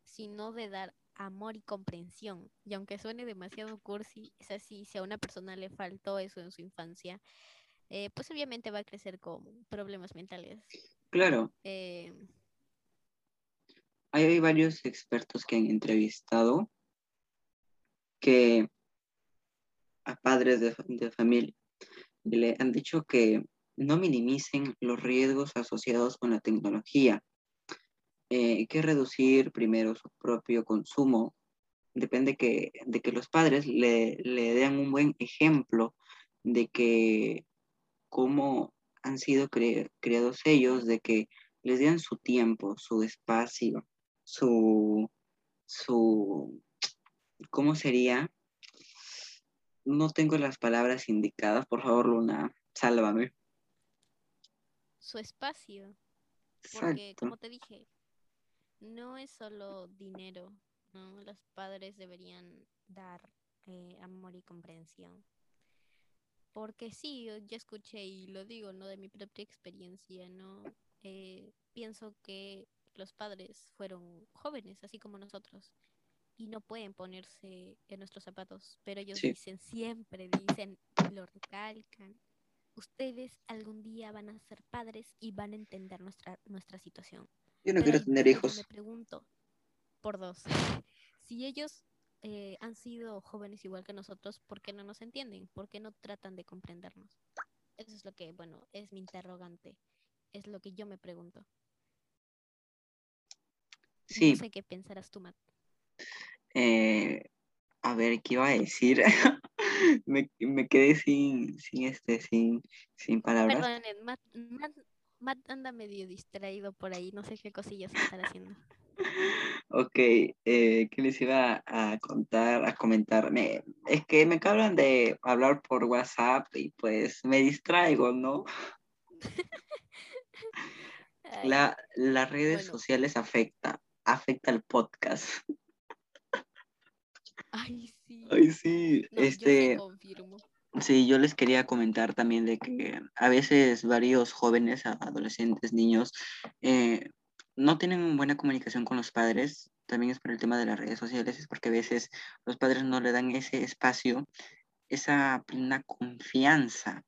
sino de dar amor y comprensión. Y aunque suene demasiado cursi, es así, si a una persona le faltó eso en su infancia, eh, pues obviamente va a crecer con problemas mentales. claro, Eh, hay varios expertos que han entrevistado que a padres de, de familia y le han dicho que no minimicen los riesgos asociados con la tecnología, eh, que reducir primero su propio consumo. Depende que, de que los padres le, le den un buen ejemplo de que cómo han sido cre- criados ellos, de que les den su tiempo, su espacio, su, su, ¿cómo sería? No tengo las palabras indicadas, por favor, Luna, sálvame. Su espacio, porque Exacto. como te dije, no es solo dinero, ¿no? Los padres deberían dar eh, amor y comprensión. Porque sí, yo ya escuché y lo digo, ¿no? De mi propia experiencia, ¿no? Eh, pienso que los padres fueron jóvenes, así como nosotros, y no pueden ponerse en nuestros zapatos, pero ellos Sí, dicen siempre, dicen, lo recalcan, ustedes algún día van a ser padres y van a entender nuestra, nuestra situación. yo no Pero quiero tener yo me hijos. pregunto, por dos, si ellos eh, han sido jóvenes igual que nosotros, ¿por qué no nos entienden? ¿Por qué no tratan de comprendernos? Eso es lo que, bueno, es mi interrogante, es lo que yo me pregunto. Y no Sí, sé qué pensarás tú, Matt. eh, a ver, ¿qué iba a decir? me, me quedé sin, sin, este, sin, sin palabras. Perdón, Matt, Matt, Matt anda medio distraído por ahí, no sé qué cosillas estará haciendo. Ok, eh, ¿qué les iba a contar, a comentar? Me- es que me acaban de hablar por WhatsApp y pues me distraigo, ¿no? Ay, La, las redes bueno, sociales afecta, afecta al podcast. ay, sí. Ay, sí, No, yo este, confirmo. sí, yo les quería comentar también de que a veces varios jóvenes, adolescentes, niños, eh, no tienen buena comunicación con los padres. También es por el tema de las redes sociales, es porque a veces los padres no le dan ese espacio, esa plena confianza.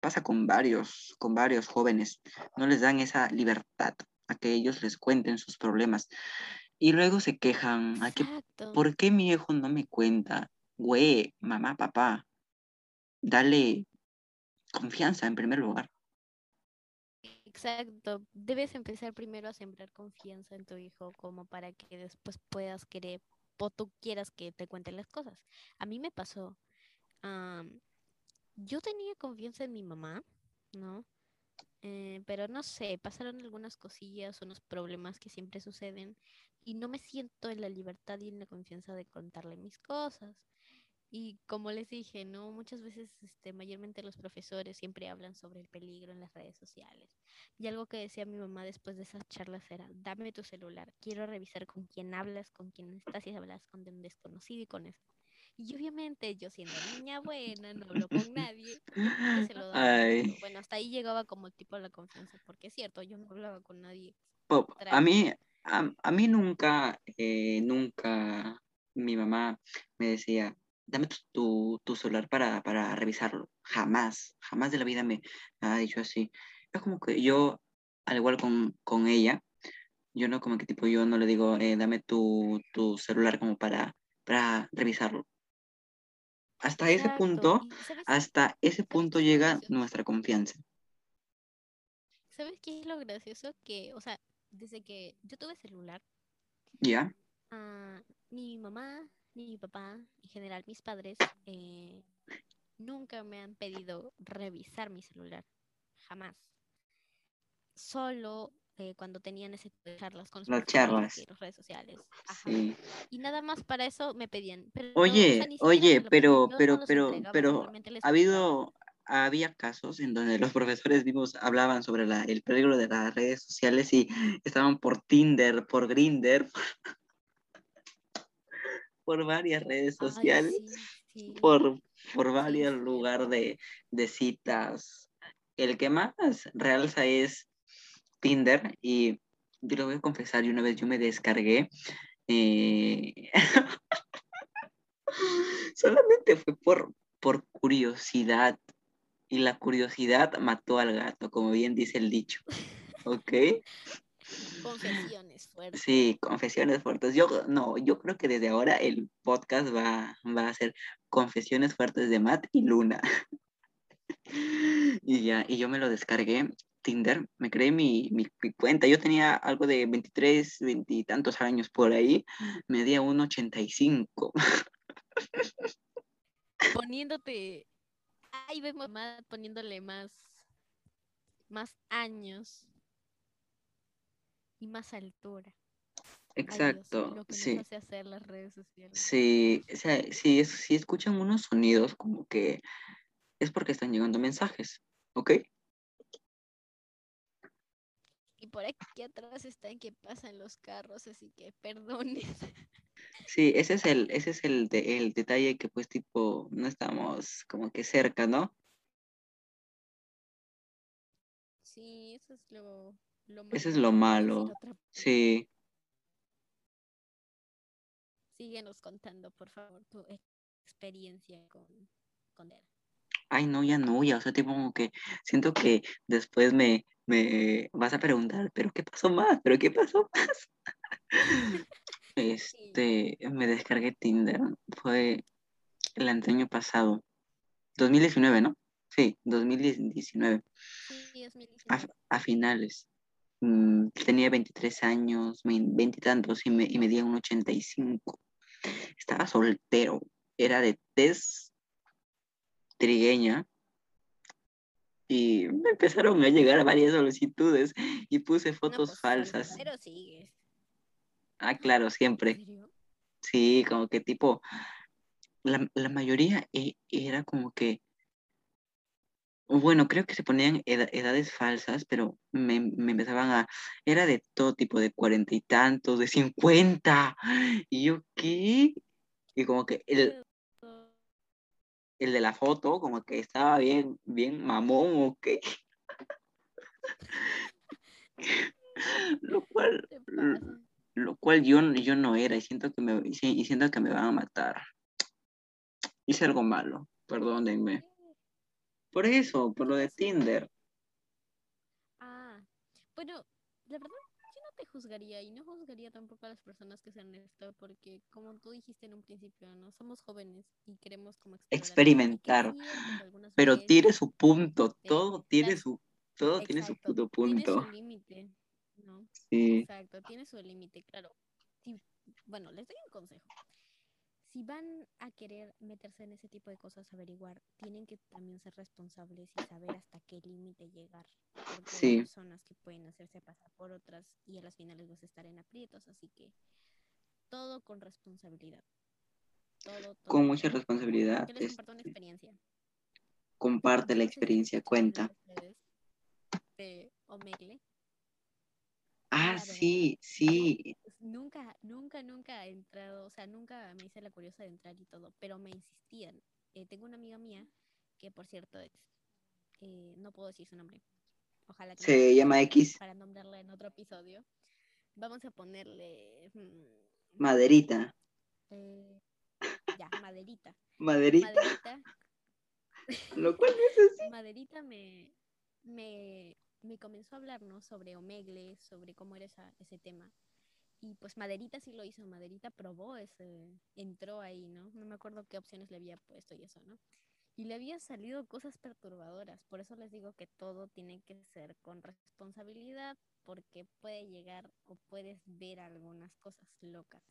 Pasa con varios, con varios jóvenes, no les dan esa libertad a que ellos les cuenten sus problemas. Y luego se quejan, ¿a. ¿por qué mi hijo no me cuenta? Güey, mamá, papá, dale confianza en primer lugar. Exacto, debes empezar primero a sembrar confianza en tu hijo como para que después puedas querer o tú quieras que te cuenten las cosas. A mí me pasó, yo tenía confianza en mi mamá, ¿no? Eh, pero no sé, pasaron algunas cosillas, unos problemas que siempre suceden y no me siento en la libertad y en la confianza de contarle mis cosas. Y como les dije, ¿no? Muchas veces, este, mayormente los profesores siempre hablan sobre el peligro en las redes sociales. Y algo que decía mi mamá después de esas charlas era, dame tu celular, quiero revisar con quién hablas, con quién estás, si hablas con un desconocido y con eso. Y obviamente yo siendo niña buena, no hablo con nadie, Bueno, hasta ahí llegaba como tipo la confianza, porque es cierto, yo no hablaba con nadie Pop, a mí, a, a mí nunca, eh, nunca mi mamá me decía, dame tu, tu, tu celular para, para revisarlo. Jamás, jamás de la vida me ha dicho así. Es como que yo, al igual con, con ella, yo no como que tipo, yo no le digo, eh, dame tu, tu celular como para, para revisarlo. Hasta ese Exacto. punto, ¿Y sabes, hasta ese punto llega nuestra confianza. ¿Sabes qué es lo gracioso? Que, o sea, desde que yo tuve celular, ¿Ya? ah, ni mi mamá, ni mi papá, en general mis padres, eh, nunca me han pedido revisar mi celular. Jamás. Solo eh, cuando tenían ese tipo de charlas con los Las charlas. las redes sociales. Ajá. Sí. Y nada más para eso me pedían. Pero, o sea, Oye, pero, pero, pero, pero, ha habido, había casos en donde los profesores vimos, hablaban sobre la- el peligro de las redes sociales y estaban por Tinder, por Grindr, por varias redes Ay, sociales, sí, sí, por, por varios es lugares de, de citas. El que más realza es Tinder y yo lo voy a confesar, y una vez yo me descargué. eh, Solamente fue por, por curiosidad. Y la curiosidad mató al gato, como bien dice el dicho. ¿Ok? Confesiones fuertes. Sí, confesiones fuertes. Yo no, yo creo que desde ahora el podcast va, va a ser confesiones fuertes de Matt y Luna. y ya, y yo me lo descargué. Tinder, me creé mi, mi, mi cuenta. Yo tenía algo de 23, 20 y tantos años por ahí. Medía 1,85. Poniéndote. Ahí vemos más poniéndole más. Más años. Y más altura. Dios, Exacto, lo que nos sí. hace hacer las redes sociales. Sí, o sea, si, es- si escuchan unos sonidos como que es porque están llegando mensajes, ¿ok? Y por aquí atrás están que pasan los carros, así que perdonen. Sí, ese es el, ese es el, de- el detalle que pues tipo no estamos como que cerca, ¿no? Sí, eso es lo, lo es malo. lo Iba a decir malo. Sí, Síguenos contando, por favor, tu experiencia con, con él. ay no, ya no, ya, o sea, tipo como que siento que después me, me vas a preguntar, ¿pero qué pasó más? ¿Pero qué pasó más? Este, me descargué Tinder, fue el año pasado, 2019, ¿no? Sí, 2019. Sí, es mi a, a finales. Mm, tenía 23 años, veinte y tantos, y, me, y medía un 85. Estaba soltero. Era de tez trigueña. Y me empezaron a llegar varias solicitudes y puse fotos pues, falsas. Pero sigues. Ah, claro, ¿En siempre. Sí, como que tipo, la, la mayoría e- era como que, bueno, creo que se ponían eda- edades falsas, pero me, me empezaban a, era de todo tipo, de cuarenta y tantos, de cincuenta, y yo, ¿qué? Y como que el, el de la foto, como que estaba bien, bien mamón, ¿o qué? Lo cual. Lo cual yo, yo no era, y siento que me, y si- y siento que me van a matar. Hice algo malo, perdónenme. Por eso, por lo de Tinder. Ah, bueno, la verdad, yo no te juzgaría y no juzgaría tampoco a las personas que sean esto, porque como tú dijiste en un principio, ¿no? Somos jóvenes y queremos como experimentar. Pero tiene su punto, todo tiene su, todo tiene su tiene punto. su límite, ¿no? Sí, Exacto, tiene su límite, claro. Bueno, les doy un consejo. Si van a querer meterse en ese tipo de cosas, averiguar, tienen que también ser responsables y saber hasta qué límite llegar. Porque Sí. hay personas que pueden hacerse pasar por otras y a las finales vas a estar en aprietos, así que todo con responsabilidad. Todo, todo. con mucha responsabilidad. Yo les comparto una este, experiencia. comparte la experiencia, cuenta. de Omegle. Ah, sí, sí, nunca, nunca, nunca he entrado, o sea, nunca me hice la curiosa de entrar y todo, pero me insistían. Eh, tengo una amiga mía que, por cierto, es, eh, no puedo decir su nombre. Ojalá que se llama X, para nombrarla en otro episodio. Vamos a ponerle mm, maderita, eh, ya, Maderita. maderita, Maderita, lo cual no es así. Maderita me, me, me comenzó a hablarnos sobre Omegle, sobre cómo era esa, ese tema. Y pues Maderita sí lo hizo, Maderita probó ese, entró ahí, ¿no? No me acuerdo qué opciones le había puesto y eso, ¿no? Y le habían salido cosas perturbadoras. Por eso les digo que todo tiene que ser con responsabilidad, porque puede llegar o puedes ver algunas cosas locas.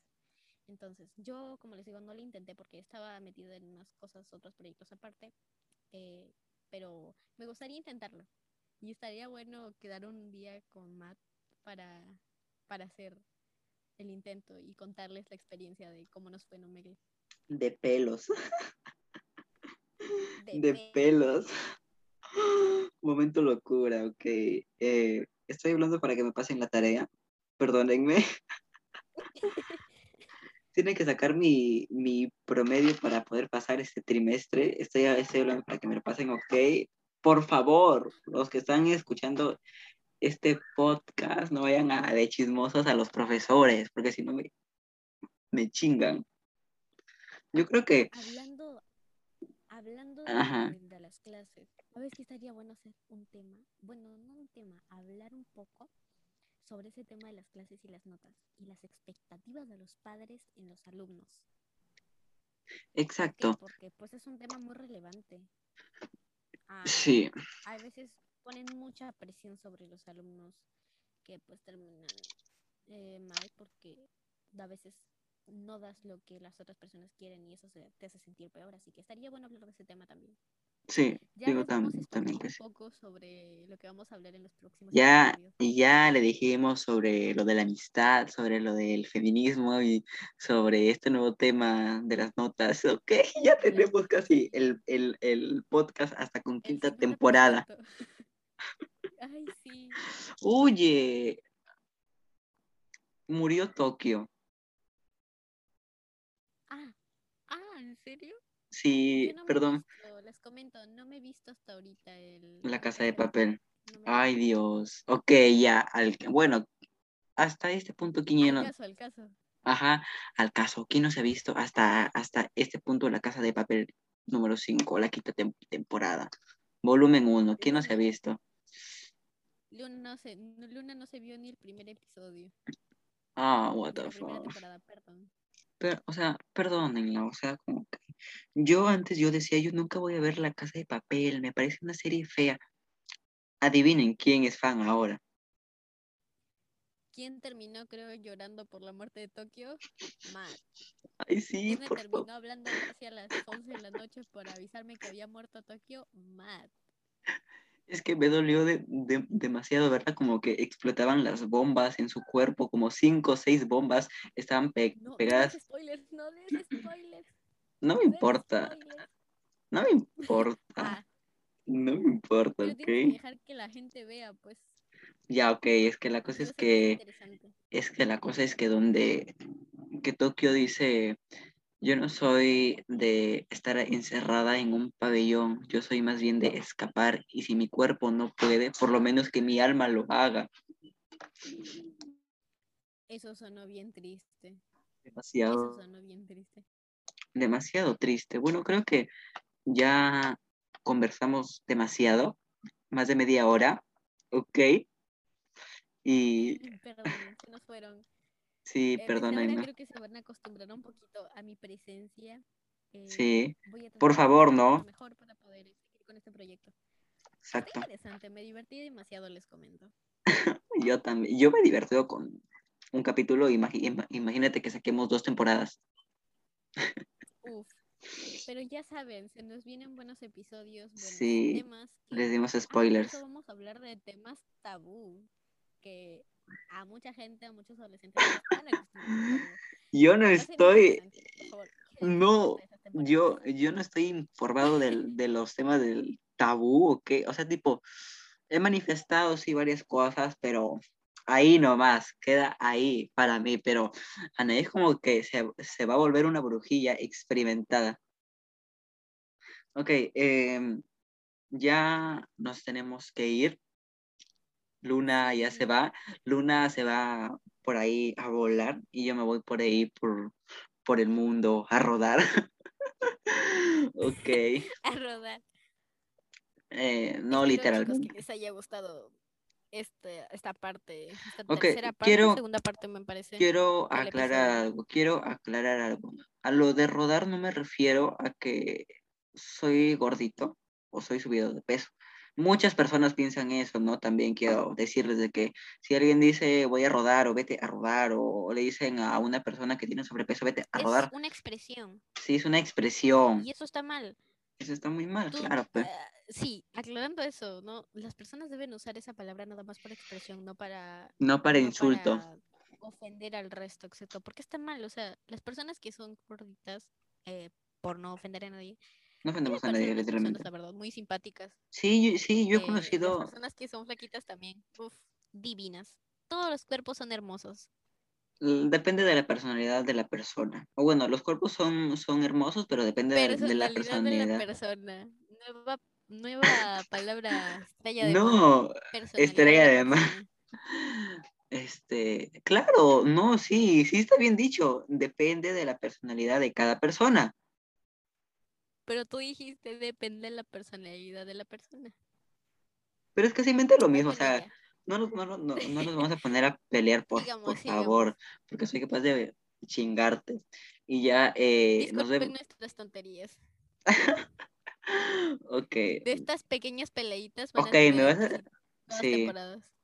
Entonces, yo, como les digo, no lo intenté porque estaba metida en unas cosas, otros proyectos aparte, eh, pero me gustaría intentarlo. Y estaría bueno quedar un día con Matt para, para hacer el intento y contarles la experiencia de cómo nos fue en Omegle. De pelos, De, de pe- pelos. Momento locura, ok. Eh, estoy hablando para que me pasen la tarea. Perdónenme. Tienen que sacar mi, mi promedio para poder pasar este trimestre. Estoy, estoy hablando para que me lo pasen, ok. Por favor, los que están escuchando, este podcast no vayan a de chismosos a los profesores, porque si no me, me chingan. Yo creo que... Hablando, hablando de, de las clases, ¿sabes que estaría bueno hacer un tema? Bueno, no un tema, hablar un poco sobre ese tema de las clases y las notas y las expectativas de los padres en los alumnos. Exacto. Porque pues es un tema muy relevante. Ah, Sí, a veces ponen mucha presión sobre los alumnos que pues terminan eh, mal porque a veces no das lo que las otras personas quieren y eso se- te hace sentir peor. Así que estaría bueno hablar de ese tema también. Sí, Ya digo tam- también que un sí. poco sobre lo que vamos a hablar en los próximos Ya, episodios. ya le dijimos sobre lo de la amistad, sobre lo del feminismo y sobre este nuevo tema de las notas. Ok, ya tenemos casi el, el, el podcast hasta con quinta temporada. 50%. Ay, sí. Oye, murió Tokio. Ah, ah, ¿en serio? Sí, no perdón, les comento, no me he visto hasta ahorita el La Casa de Papel. No Ay. Dios. Ok, ya. Al, bueno, hasta este punto, ¿quién ya Al no- caso, al caso. Ajá, al caso. ¿Quién no se ha visto hasta, hasta este punto La Casa de Papel número 5, la quinta tem- temporada? Volumen 1, ¿quién no se ha visto? Luna no se, Luna no se vio ni el primer episodio Ah, what the fuck. Pero, o sea, perdónenla, o sea, como que yo antes yo decía, yo nunca voy a ver La Casa de Papel, me parece una serie fea. Adivinen quién es fan ahora. ¿Quién terminó, creo, llorando por la muerte de Tokio? Matt. Ay, sí, ¿Quién me por terminó hablando casi a las 11 de la noche por avisarme que había muerto Tokio? Matt. Es que me dolió de- de- demasiado, ¿verdad? Como que explotaban las bombas en su cuerpo, como cinco o seis bombas estaban pe- No, no pegadas. des spoilers, no spoilers. No me importa, spoilers. no me importa, Ah, no me importa, pero ¿ok? que dejar que la gente vea, pues. Ya, ok, es que la Eso cosa es que, es que la cosa es que donde, que Tokio dice, yo no soy de estar encerrada en un pabellón, yo soy más bien de escapar y si mi cuerpo no puede, por lo menos que mi alma lo haga. Eso sonó bien triste. Eso Demasiado, sonó bien triste. Demasiado triste. Bueno, creo que ya conversamos demasiado, más de media hora, ¿ok? Y Perdón, se nos fueron. sí, Eh, desde ahora creo que se van a acostumbrar un poquito a mi presencia. Eh, Sí, por favor, ¿no? mejor para poder seguir con este proyecto. Está Exacto. interesante, me divertí demasiado, les comento. Yo también, yo me he divertido con un capítulo, imagínate que saquemos dos temporadas. Uf. Pero ya saben, se nos vienen buenos episodios, buenos Sí, temas. Les dimos spoilers. vamos a hablar de temas tabú que a mucha gente, a muchos adolescentes. Yo no estoy, interesante. Por favor, ¿qué les no, de temporadas? yo, yo no estoy informado del- de los temas del tabú, ¿o qué? O sea, tipo, he manifestado sí varias cosas, pero ahí nomás, queda ahí para mí, pero Ana es como que se, se va a volver una brujilla experimentada. Ok, em, ya nos tenemos que ir. Luna ya se va, Luna se va por ahí a volar y yo me voy por ahí por, por el mundo a rodar. ok, A rodar. eh, no literalmente. que les haya gustado este, esta parte, esta Ok, tercera parte, quiero- segunda parte me parece. Quiero aclarar algo, quiero aclarar algo. A lo de rodar no me refiero a que soy gordito o soy subido de peso. Muchas personas piensan eso, ¿no? También quiero decirles de que si alguien dice voy a rodar o vete a rodar o le dicen a una persona que tiene sobrepeso vete a Es rodar, una expresión sí es una expresión. y eso está mal. Eso está muy mal, Tú, claro, pues. ah, sí, aclarando eso, ¿no? Las personas deben usar esa palabra nada más por expresión, no para, No para no insulto. para ofender al resto, etcétera. Porque está mal, o sea, las personas que son gorditas, eh, por no ofender a nadie, No ofendemos a nadie, unas personas, literalmente. la verdad, muy simpáticas. Sí, yo- sí, yo he Eh, conocido. Las personas que son flaquitas también, uf, divinas. Todos los cuerpos son hermosos. L- Depende de la personalidad de la persona. O bueno, los cuerpos son, son hermosos, pero depende de, de la Personalidad de la persona. Nueva, nueva palabra estrella de No, estrella la de mar. Este, claro, no, sí, sí está bien dicho. Depende de la personalidad de cada persona. Pero tú dijiste depende de la personalidad de la persona. Pero es casi lo Ay, mismo, o sea, no nos, no, nos- no- no nos vamos a poner a pelear, por, por favor, porque soy capaz de chingarte. Y ya eh, nos vemos. nuestras tonterías. Ok, De estas pequeñas peleitas van Ok, a me vas a- sí.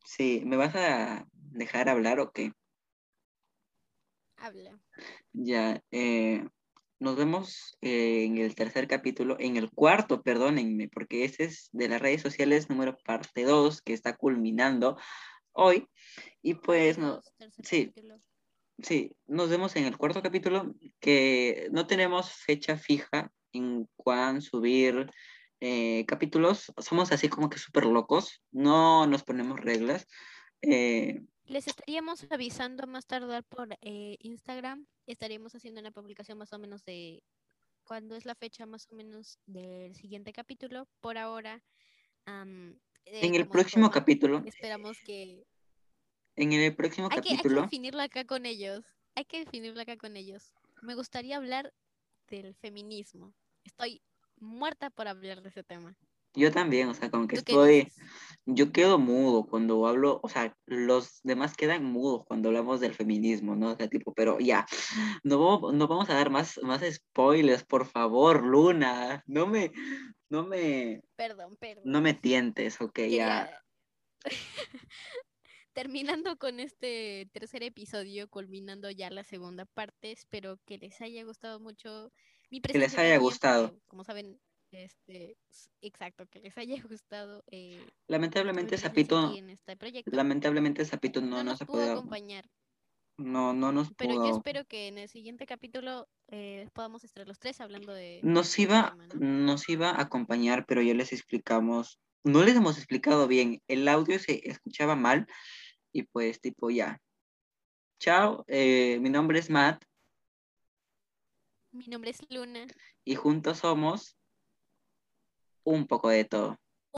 sí, ¿me vas a dejar hablar o qué? Habla. Ya, eh, nos vemos eh, en el tercer capítulo, en el cuarto, perdónenme, porque ese es de las redes sociales número parte 2 que está culminando hoy. Y pues, no, sí. capítulo. sí, nos vemos en el cuarto capítulo, que no tenemos fecha fija en cuán subir eh, capítulos. Somos así como que súper locos, no nos ponemos reglas. Eh, Les estaríamos avisando más tardar por eh, Instagram. Estaríamos haciendo una publicación más o menos de cuándo es la fecha más o menos del siguiente capítulo. Por ahora, eh, en el próximo capítulo, esperamos que... en el próximo Hay que, hay que capítulo, definirlo acá con ellos. Hay que definirlo acá con ellos. Me gustaría hablar del feminismo. Estoy muerta por hablar de ese tema. Yo también, o sea, como que ¿Tú qué estoy... Yo quedo mudo cuando hablo, o sea, los demás quedan mudos cuando hablamos del feminismo, ¿no? O sea, tipo, pero ya, no, vamos- no vamos a dar más, más spoilers, por favor, Luna, no me, no me, Perdón, perdón. no me tientes, ok, ya. Quería- Terminando con este tercer episodio, culminando ya la segunda parte, espero que les haya gustado mucho mi Que les haya gustado. porque, como saben, este, exacto, que les haya gustado eh, Lamentablemente, Zapito, este proyecto. lamentablemente, Zapito no, No nos nos ha podido, acompañar, no, no nos pero yo espero que en el siguiente capítulo eh, podamos estar los tres hablando de Nos este iba, tema, ¿no? nos iba a acompañar, pero ya les explicamos, no les hemos explicado bien, el audio se escuchaba mal y pues tipo ya. Chao, eh, mi nombre es Matt Mi nombre es Luna. y juntos somos un poco de todo.